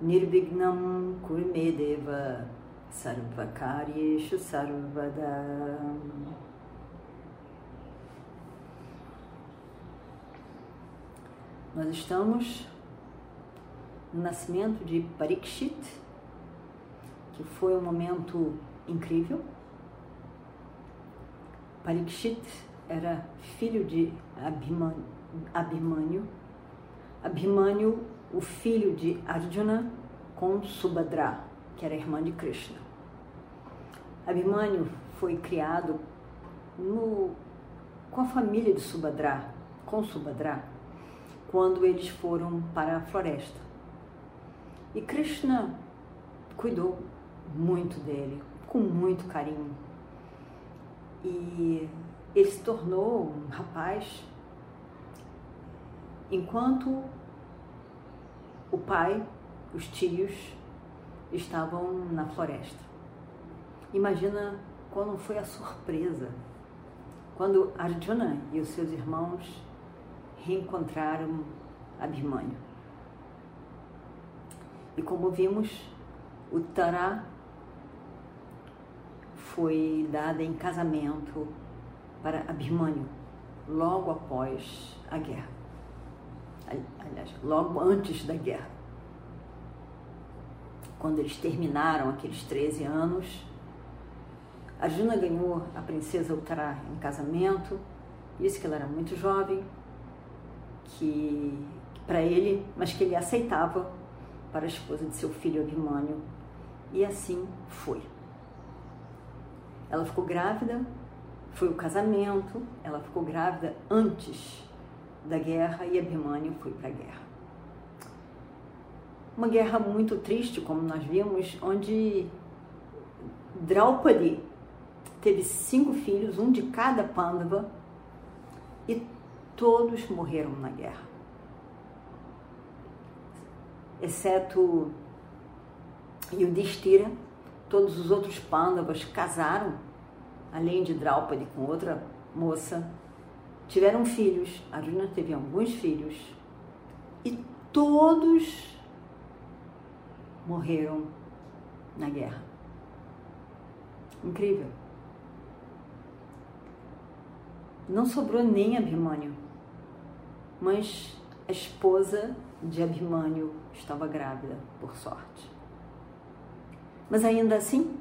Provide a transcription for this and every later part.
Nirvignam Kurmedeva Sarvakaryeshu Sarvada Nós estamos no nascimento de Parikshit, que foi um momento incrível. Parikshit era filho de Abhimanyu, Abhimanyu, Abhimanyu o filho de Arjuna com Subhadra, que era irmã de Krishna. Abhimanyu foi criado no, com a família de Subhadra, com Subhadra, quando eles foram para a floresta. E Krishna cuidou muito dele, com muito carinho. E ele se tornou um rapaz enquanto o pai, os tios, estavam na floresta. Imagina quando foi a surpresa, quando Arjuna e os seus irmãos reencontraram Abhimanyu. E como vimos, o Tara foi dada em casamento para Abhimanyu logo após a guerra. Aliás, logo antes da guerra. Quando eles terminaram aqueles 13 anos, Arjuna ganhou a princesa Uttara em casamento, disse que ela era muito jovem, que para ele, mas que ele aceitava para a esposa de seu filho Abhimanyu. E assim foi. Ela ficou grávida, foi o casamento, ela ficou grávida antes da guerra e Abhimanyu foi para a guerra. Uma guerra muito triste, como nós vimos, onde Draupadi teve cinco filhos, um de cada Pandava, e todos morreram na guerra. Exceto Yudhishthira, todos os outros Pandavas casaram, além de Draupadi com outra moça, tiveram filhos. Arjuna teve alguns filhos e todos morreram na guerra. Incrível. Não sobrou nem Abhimanyu mas a esposa de Abhimanyu estava grávida, por sorte. Mas ainda assim,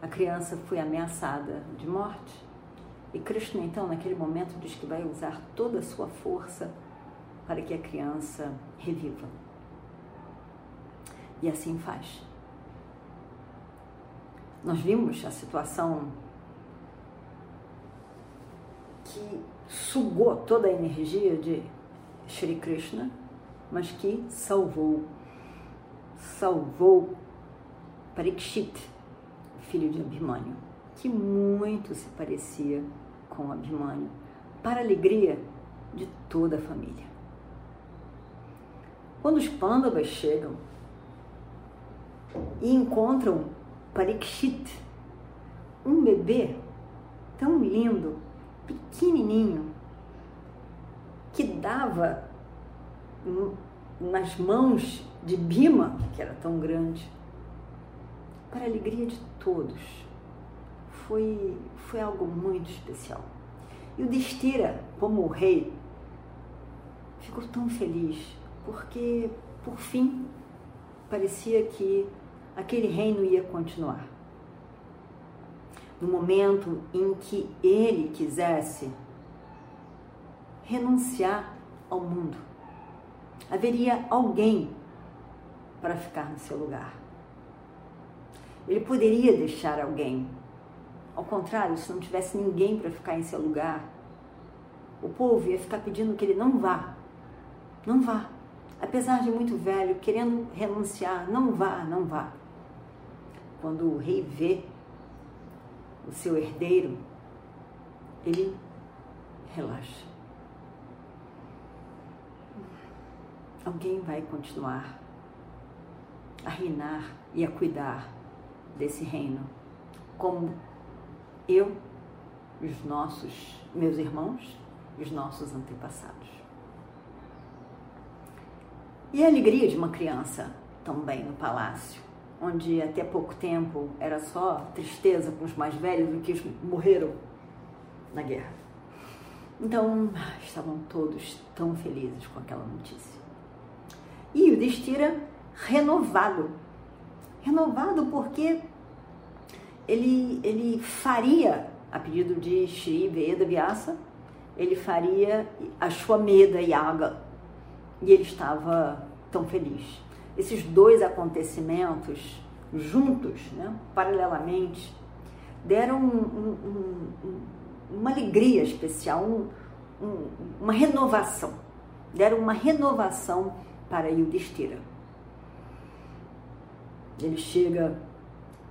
a criança foi ameaçada de morte. E Krishna, então, naquele momento, diz que vai usar toda a sua força para que a criança reviva. E assim faz. Nós vimos a situação que sugou toda a energia de Shri Krishna, mas que salvou, salvou Parikshit, filho de Abhimanyu, que muito se parecia com Abhimanyu, para a alegria de toda a família. Quando os Pandavas chegam e encontram Parikshit, um bebê tão lindo, pequenininho que dava nas mãos de Bima, que era tão grande, para a alegria de todos. Foi, foi algo muito especial. E o Destira, como o rei, ficou tão feliz, porque, por fim, parecia que aquele reino ia continuar no momento em que ele quisesse renunciar ao mundo. Haveria alguém para ficar no seu lugar. Ele poderia deixar alguém. Ao contrário, se não tivesse ninguém para ficar em seu lugar, o povo ia ficar pedindo que ele não vá. Não vá. apesar de muito velho, querendo renunciar, não vá, não vá. Quando o rei vê o seu herdeiro, ele relaxa. Alguém vai continuar a reinar e a cuidar desse reino, como eu, os nossos, meus irmãos e os nossos antepassados. E a alegria de uma criança também no palácio, onde até pouco tempo era só tristeza com os mais velhos do que morreram na guerra. Então, estavam todos tão felizes com aquela notícia. E o Destira renovado. Renovado porque ele, ele faria, a pedido de Shri Veda Vyasa, ele faria a Shwameda Yaga, e ele estava tão feliz. Esses dois acontecimentos juntos, né, paralelamente, deram um, um, um, uma alegria especial, uma renovação. Deram uma renovação para Yudhishthira. Ele chega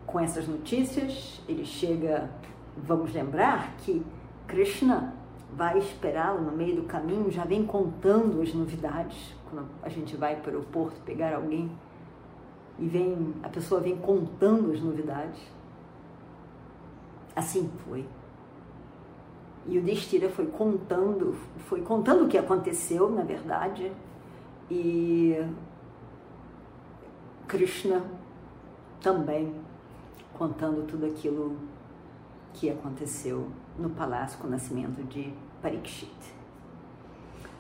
com essas notícias, ele chega, vamos lembrar que Krishna vai esperá-lo no meio do caminho, já vem contando as novidades. Quando a gente vai para o aeroporto pegar alguém e vem, a pessoa vem contando as novidades. Assim foi. E o Destira foi contando, foi contando o que aconteceu, na verdade, e Krishna também contando tudo aquilo que aconteceu no palácio com o nascimento de Parikshit.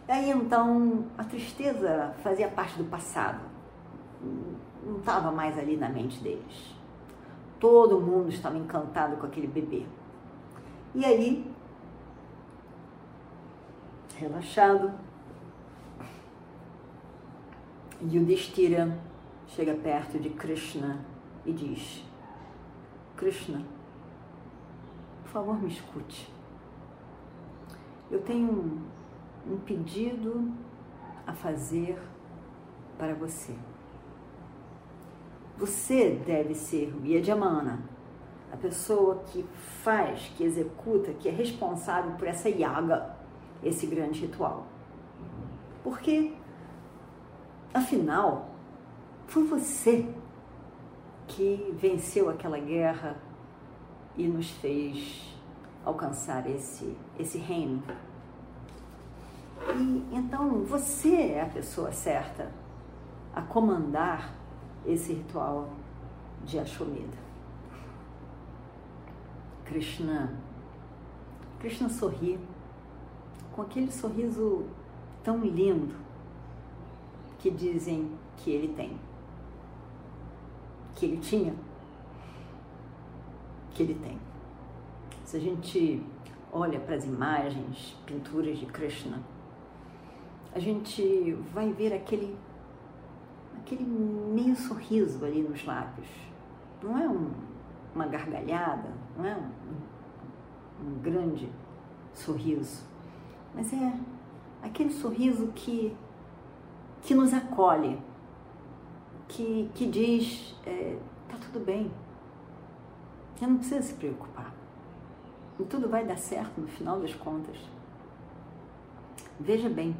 Aí então a tristeza fazia parte do passado, não estava mais ali na mente deles. Todo mundo estava encantado com aquele bebê. E aí, relaxado, Yudhishthira chega perto de Krishna e diz: Krishna, por favor, me escute. Eu tenho um, um pedido a fazer para você. Você deve ser o Yajamana, a pessoa que faz, que executa, que é responsável por essa yaga, esse grande ritual. Porque, afinal, foi você que venceu aquela guerra e nos fez alcançar esse, esse reino. E então você é a pessoa certa a comandar esse ritual de Ashwamedha. Krishna, Krishna sorri com aquele sorriso tão lindo que dizem que ele tem que ele tinha, que ele tem. Se a gente olha para as imagens, pinturas de Krishna, a gente vai ver aquele, aquele meio sorriso ali nos lábios. Não é um, uma gargalhada, não é um, um grande sorriso, mas é aquele sorriso que, que nos acolhe, que, que diz: é, tá tudo bem, você não precisa se preocupar, e tudo vai dar certo no final das contas. Veja bem,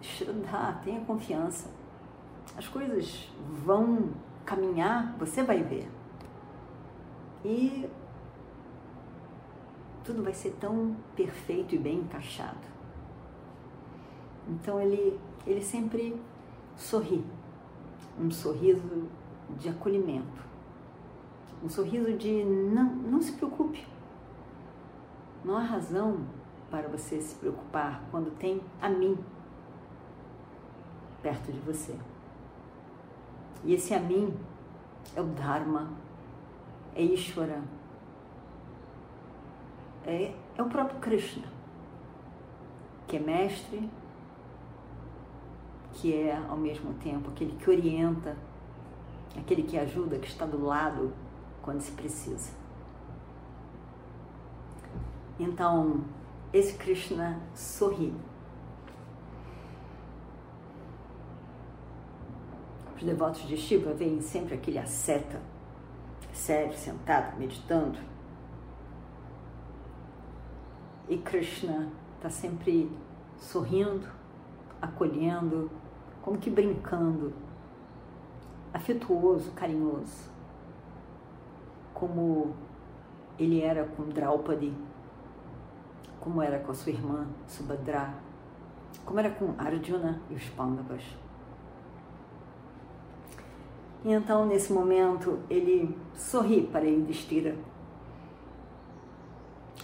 Shraddha, tenha confiança, as coisas vão caminhar, você vai ver. E tudo vai ser tão perfeito e bem encaixado. Então ele, ele sempre sorri, um sorriso de acolhimento, um sorriso de não, não se preocupe. Não há razão para você se preocupar quando tem a mim perto de você. E esse a mim é o Dharma, é Ishvara, é, é o próprio Krishna, que é mestre que é ao mesmo tempo aquele que orienta, aquele que ajuda, que está do lado quando se precisa. Então, esse Krishna sorri. Os devotos de Shiva veem sempre aquele asceta, sério, sentado, meditando. E Krishna está sempre sorrindo, acolhendo, como que brincando, afetuoso, carinhoso, como ele era com Draupadi, como era com a sua irmã Subhadra, como era com Arjuna e os Pandavas. E então, nesse momento, ele sorri para Yudhishthira,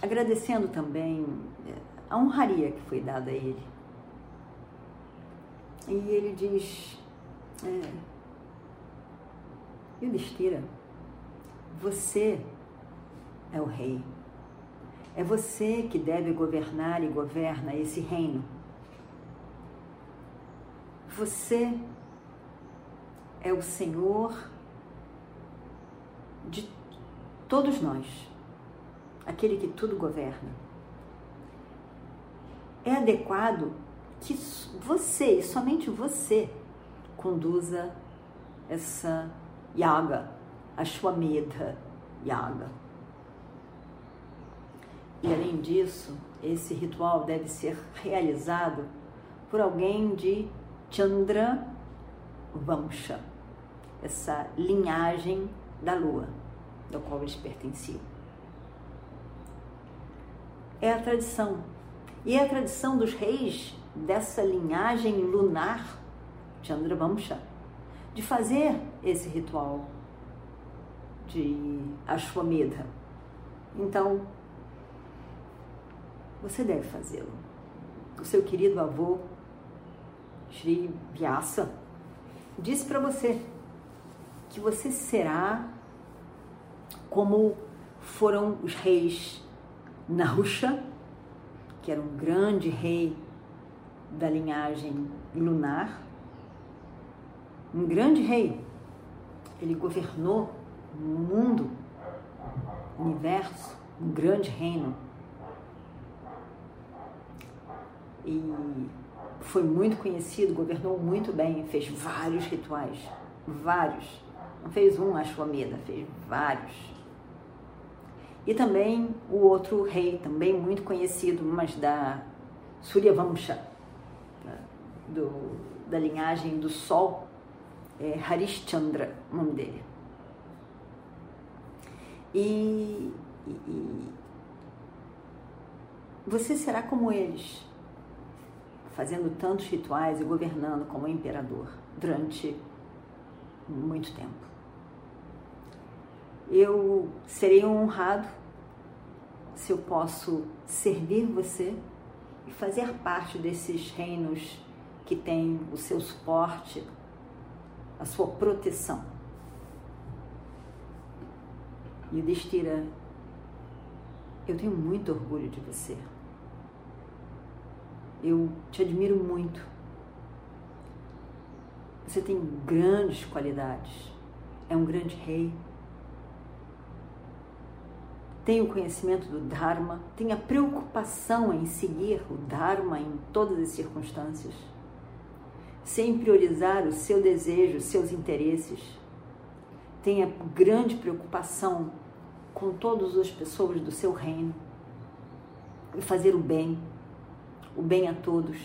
agradecendo também eh, a honraria que foi dada a ele. E ele diz, é, Yudhishthira, você é o rei. É você que deve governar e governa esse reino. Você é o Senhor de todos nós, aquele que tudo governa. É adequado que você, somente você, conduza essa yaga, a Shwamedha Yaga. E além disso, esse ritual deve ser realizado por alguém de Chandra Vamsha, essa linhagem da lua, da qual eles pertenciam. É a tradição. E é a tradição dos reis dessa linhagem lunar, Chandra Vamsha, de fazer esse ritual de Ashwamedha. Então, você deve fazê-lo. O seu querido avô, Sri Vyasa, disse para você que você será como foram os reis Nahusha, que era um grande rei da linhagem lunar, um grande rei. Ele governou o mundo, o universo, um grande reino. E foi muito conhecido, governou muito bem, fez vários rituais, vários. Não fez um Ashwamedha, fez vários. E também o outro rei, também muito conhecido, mas da Suryavamsha, do, da linhagem do Sol, é Harishchandra, o nome dele. E, e, e você será como eles fazendo tantos rituais e governando como imperador durante muito tempo. Eu serei honrado se eu posso servir você fazer parte desses reinos que têm o seu suporte, a sua proteção. Destira, eu tenho muito orgulho de você. Eu te admiro muito. Você tem grandes qualidades. É um grande rei. Tem o conhecimento do Dharma, tem a preocupação em seguir o Dharma em todas as circunstâncias, sem priorizar o seu desejo, os seus interesses. Tem a grande preocupação com todas as pessoas do seu reino e fazer o bem o bem a todos,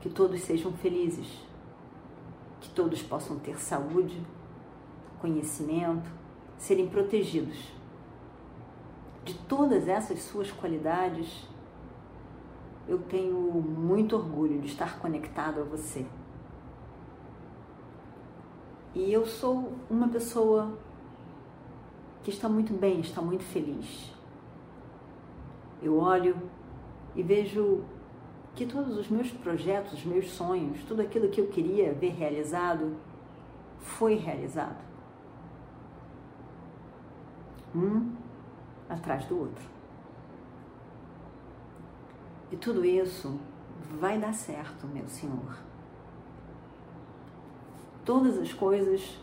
que todos sejam felizes, que todos possam ter saúde, conhecimento, serem protegidos. De todas essas suas qualidades, eu tenho muito orgulho de estar conectado a você. E eu sou uma pessoa que está muito bem, está muito feliz. Eu olho e vejo que todos os meus projetos, os meus sonhos, tudo aquilo que eu queria ver realizado, foi realizado. Um atrás do outro. E tudo isso vai dar certo, meu Senhor. Todas as coisas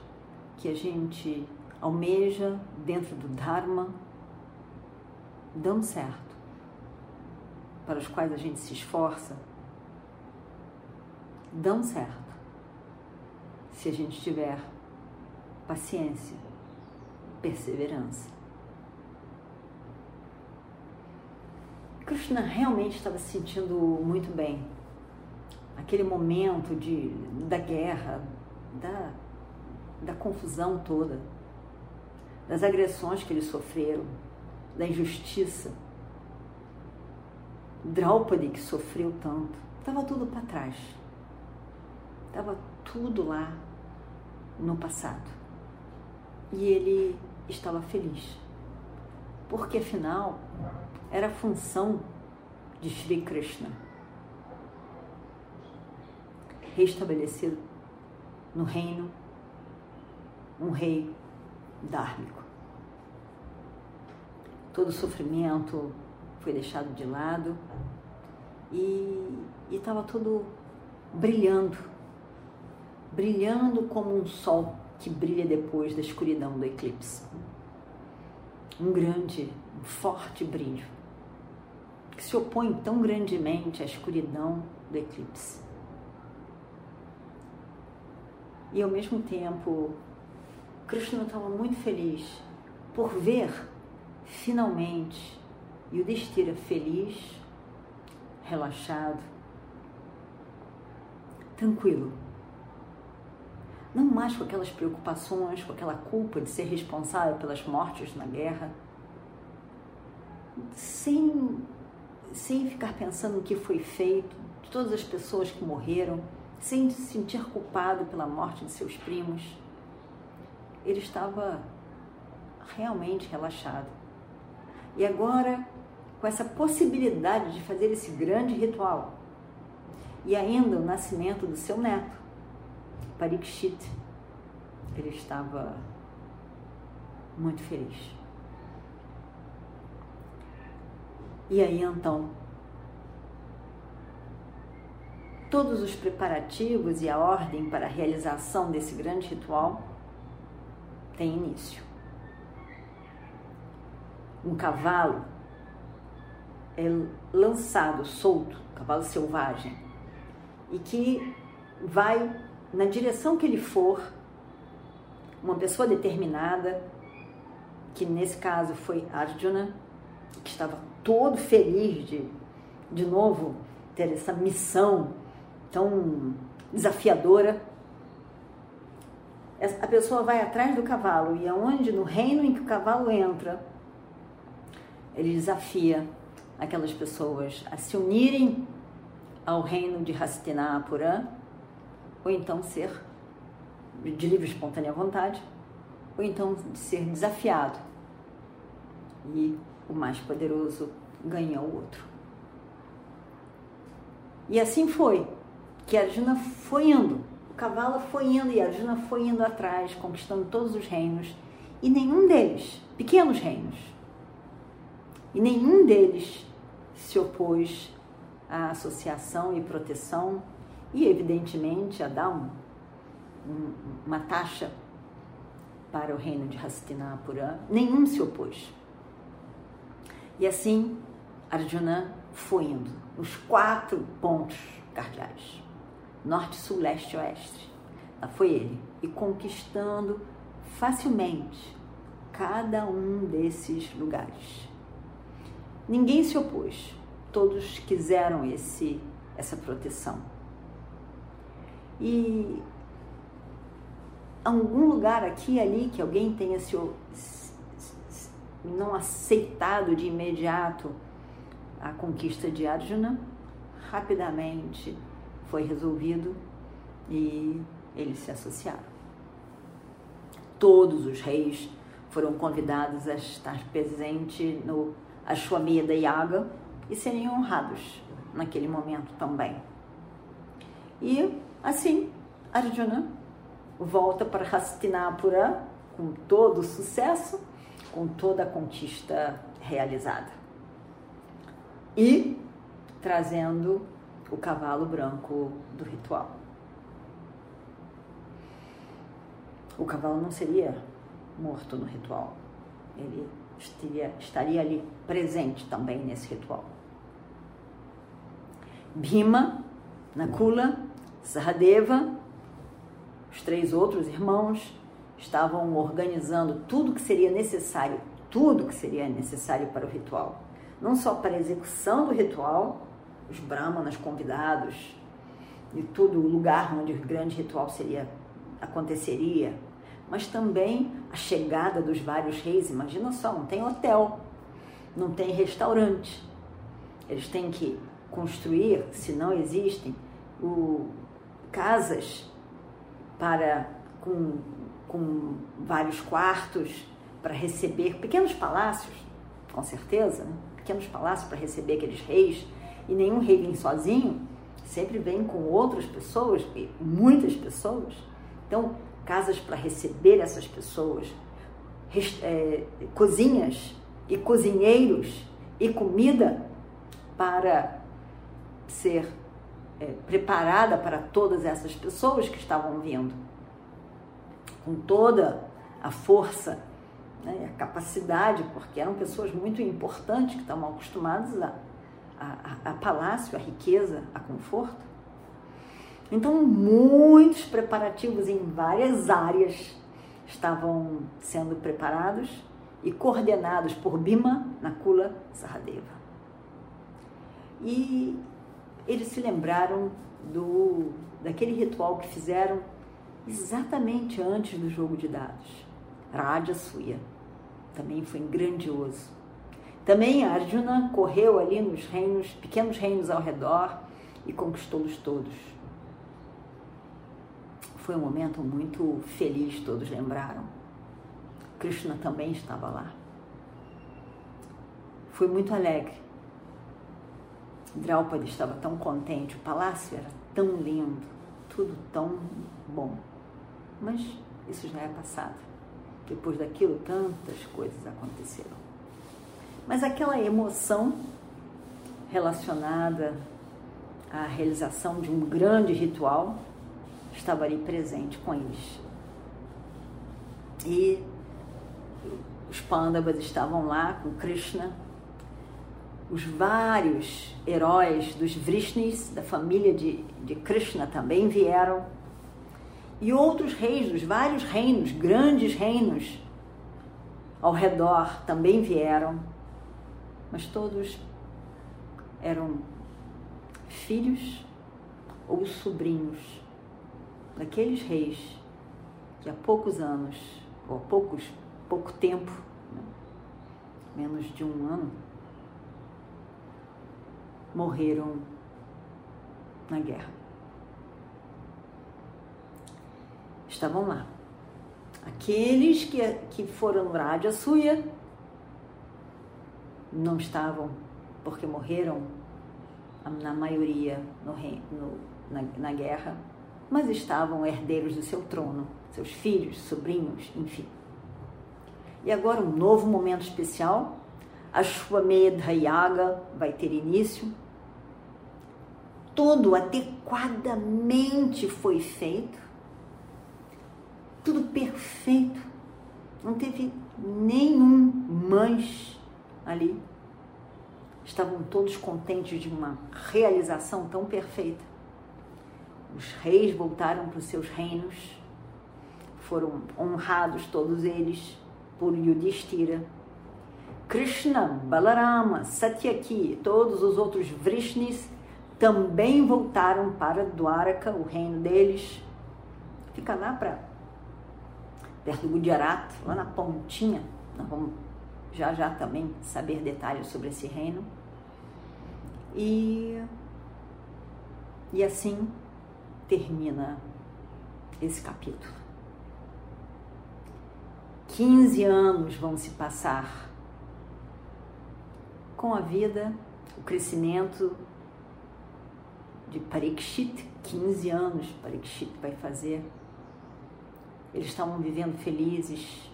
que a gente almeja dentro do Dharma dão certo para os quais a gente se esforça, dão certo. se a gente tiver paciência, perseverança. Krishna realmente estava se sentindo muito bem. Aquele momento de, da guerra, da, da confusão toda, das agressões que eles sofreram, da injustiça. Draupadi que sofreu tanto, estava tudo para trás. Estava tudo lá no passado. E ele estava feliz. Porque afinal era a função de Sri Krishna restabelecer no reino um rei dármico. Todo o sofrimento foi deixado de lado e estava tudo brilhando, brilhando como um sol que brilha depois da escuridão do eclipse. Um grande, um forte brilho que se opõe tão grandemente à escuridão do eclipse. E ao mesmo tempo, Krishna estava muito feliz por ver finalmente Yudhishthira feliz, relaxado, tranquilo. Não mais com aquelas preocupações, com aquela culpa de ser responsável pelas mortes na guerra, sem sem ficar pensando no que foi feito, de todas as pessoas que morreram, sem se sentir culpado pela morte de seus primos. Ele estava realmente relaxado. E agora, com essa possibilidade de fazer esse grande ritual, e ainda o nascimento do seu neto, Parikshit, ele estava muito feliz. E aí então, todos os preparativos e a ordem para a realização desse grande ritual têm início. Um cavalo é lançado, solto, cavalo selvagem, e que vai na direção que ele for, uma pessoa determinada, que nesse caso foi Arjuna, que estava todo feliz de, de novo, ter essa missão tão desafiadora. A pessoa vai atrás do cavalo e aonde no reino em que o cavalo entra, ele desafia aquelas pessoas a se unirem ao reino de Hastinapura, ou então ser de livre espontânea vontade, ou então ser desafiado. E o mais poderoso ganha o outro. E assim foi, que Arjuna foi indo, o cavalo foi indo e Arjuna foi indo atrás, conquistando todos os reinos, e nenhum deles, pequenos reinos, e nenhum deles se opôs à associação e proteção e, evidentemente, a dar um, um, uma taxa para o reino de Hastinapura. Nenhum se opôs. E assim, Arjuna foi indo nos quatro pontos cardeais: norte, sul, leste oeste. Lá foi ele e conquistando facilmente cada um desses lugares. Ninguém se opôs, todos quiseram esse, essa proteção. E algum lugar aqui ali que alguém tenha se, não aceitado de imediato a conquista de Arjuna, rapidamente foi resolvido e eles se associaram. Todos os reis foram convidados a estar presentes no Ashwamedha Yaga e serem honrados naquele momento também. E assim, Arjuna volta para Hastinapura com todo sucesso com toda a conquista realizada. E trazendo o cavalo branco do ritual. O cavalo não seria morto no ritual, ele estaria, estaria ali presente também nesse ritual. Bhima, Nakula, Sahadeva Os três outros irmãos estavam organizando tudo que seria necessário, tudo que seria necessário para o ritual. Não só para a execução do ritual, os brahmanas convidados e todo o lugar onde o grande ritual seria aconteceria, mas também a chegada dos vários reis. Imagina só, não tem hotel, não tem restaurante. Eles têm que construir, se não existem, o, casas para com, com vários quartos para receber pequenos palácios, com certeza, né? pequenos palácios para receber aqueles reis. E nenhum rei vem sozinho, sempre vem com outras pessoas, muitas pessoas. Então, casas para receber essas pessoas, é, cozinhas e cozinheiros e comida para ser é, preparada para todas essas pessoas que estavam vindo, com toda a força né, a capacidade, porque eram pessoas muito importantes que estavam acostumadas a, a, a palácio, a riqueza, a conforto. Então, muitos preparativos em várias áreas estavam sendo preparados e coordenados por Bima Nakula Sahadeva. E eles se lembraram do daquele ritual que fizeram exatamente antes do jogo de dados. Rajasuya. Também foi grandioso. Também Arjuna correu ali nos reinos, pequenos reinos ao redor e conquistou-os todos. Foi um momento muito feliz, todos lembraram. Krishna também estava lá. Foi muito alegre. Draupadi estava tão contente, o palácio era tão lindo, tudo tão bom. Mas isso já é passado. Depois daquilo, tantas coisas aconteceram. Mas aquela emoção relacionada à realização de um grande ritual estava ali presente com eles. E os Pandavas estavam lá com Krishna, os vários heróis dos Vrishnis, da família de, de Krishna, também vieram e outros reis dos vários reinos, grandes reinos ao redor também vieram, mas todos eram filhos ou sobrinhos daqueles reis que há poucos anos, ou há poucos, pouco tempo, né? menos de um ano, morreram na guerra. Estavam lá. Aqueles que, que foram no Raja Suya não estavam, porque morreram, na maioria, no, no, na, na guerra, mas estavam herdeiros do seu trono, seus filhos, sobrinhos, enfim. E agora um novo momento especial, a Shwamedha Yaga vai ter início. Tudo adequadamente foi feito tudo perfeito. Não teve nenhum manche ali. Estavam todos contentes de uma realização tão perfeita. Os reis voltaram para os seus reinos, foram honrados todos eles por Yudhishthira. Krishna, Balarama, Satyaki, todos os outros Vrishnis também voltaram para Dwaraka, o reino deles. Fica lá para perto do Gujarat, lá na pontinha. Nós vamos já já também saber detalhes sobre esse reino. E, e assim termina esse capítulo. 15 anos vão se passar com a vida, o crescimento de Parikshit, 15 anos Parikshit vai fazer eles estavam vivendo felizes,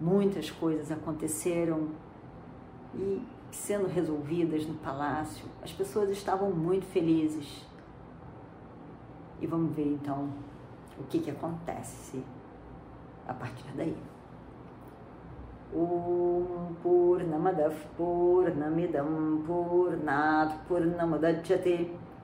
muitas coisas aconteceram e sendo resolvidas no palácio, as pessoas estavam muito felizes. E vamos ver então o que, que acontece a partir daí. Purnamadav Purnamidam Purnat Purnamudachyate